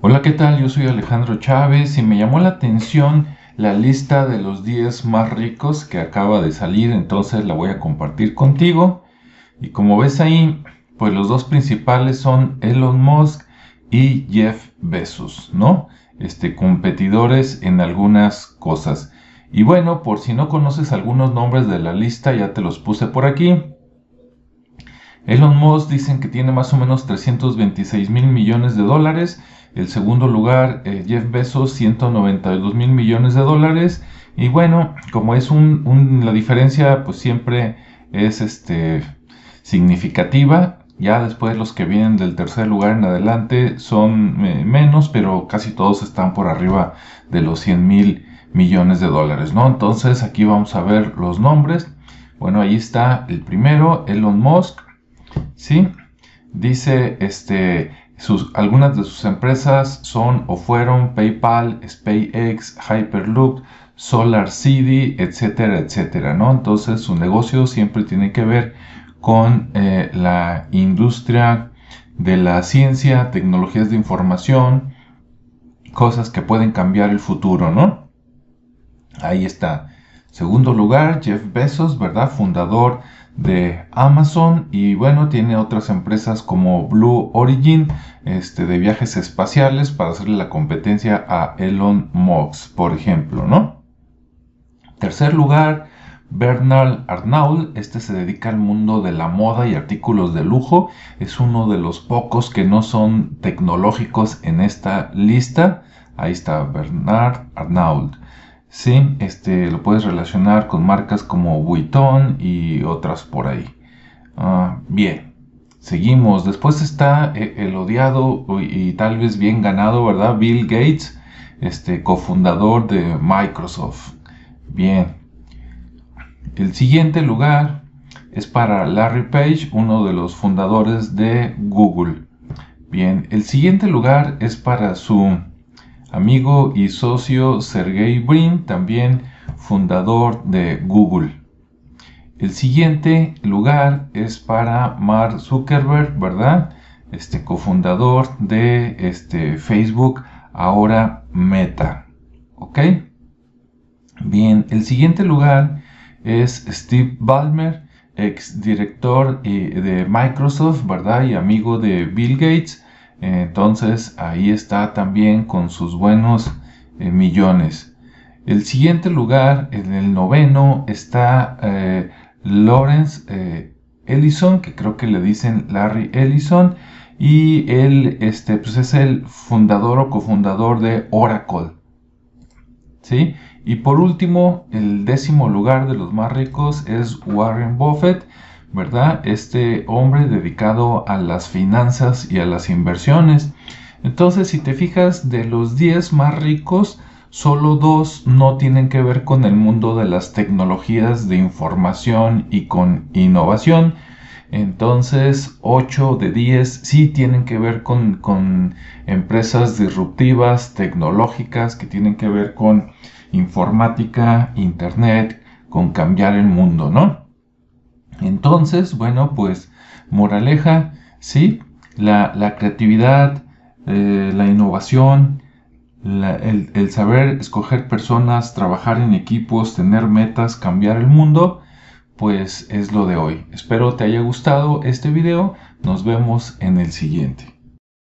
Hola, ¿qué tal? Yo soy Alejandro Chávez y me llamó la atención la lista de los 10 más ricos que acaba de salir, entonces la voy a compartir contigo. Y como ves ahí, pues los dos principales son Elon Musk y Jeff Bezos, ¿no? Este, competidores en algunas cosas. Y bueno, por si no conoces algunos nombres de la lista, ya te los puse por aquí. Elon Musk dicen que tiene más o menos 326 mil millones de dólares. El segundo lugar, eh, Jeff Bezos, 192 mil millones de dólares. Y bueno, como es la diferencia, pues siempre es este, significativa. Ya después los que vienen del tercer lugar en adelante son eh, menos, pero casi todos están por arriba de los 100 mil millones de dólares, ¿no? Entonces aquí vamos a ver los nombres. Bueno, ahí está el primero, Elon Musk, ¿sí? Dice, este, sus, algunas de sus empresas son o fueron PayPal, SpaceX, Hyperloop, Solar City, etcétera, etcétera, ¿no? Entonces su negocio siempre tiene que ver con eh, la industria de la ciencia, tecnologías de información, cosas que pueden cambiar el futuro, ¿no? Ahí está. Segundo lugar, Jeff Bezos, ¿verdad? Fundador de Amazon y bueno, tiene otras empresas como Blue Origin este, de viajes espaciales para hacerle la competencia a Elon Musk, por ejemplo, ¿no? Tercer lugar, Bernard Arnault, este se dedica al mundo de la moda y artículos de lujo, es uno de los pocos que no son tecnológicos en esta lista. Ahí está Bernard Arnault. Sí, este, lo puedes relacionar con marcas como Vuitton y otras por ahí. Ah, bien, seguimos. Después está eh, el odiado y, tal vez bien ganado, ¿verdad? Bill Gates, este, cofundador de Microsoft. Bien. El siguiente lugar es para Larry Page, uno de los fundadores de Google. Bien, el siguiente lugar es para su amigo y socio Sergey Brin, también fundador de Google. El siguiente lugar es para Mark Zuckerberg, ¿verdad? Este cofundador de este Facebook, ahora Meta. ¿Ok? Bien, el siguiente lugar es Steve Ballmer, ex director eh, de Microsoft, ¿verdad? Y amigo de Bill Gates. Entonces ahí está también con sus buenos eh, millones. El siguiente lugar, en el noveno, está eh, Lawrence eh, Ellison, que creo que le dicen Larry Ellison, y él este, pues es el fundador o cofundador de Oracle. ¿Sí? Y por último, el décimo lugar de los más ricos es Warren Buffett, ¿verdad? Este hombre dedicado a las finanzas y a las inversiones. Entonces, si te fijas, de los 10 más ricos, solo dos no tienen que ver con el mundo de las tecnologías de información y con innovación. Entonces, 8 de 10 sí tienen que ver con, con empresas disruptivas, tecnológicas, que tienen que ver con informática, internet, con cambiar el mundo, ¿no? Entonces, bueno, pues moraleja, sí, la, creatividad, eh, la innovación, el, el, saber escoger personas, trabajar en equipos, tener metas, cambiar el mundo, pues es lo de hoy. Espero te haya gustado este video. Nos vemos en el siguiente.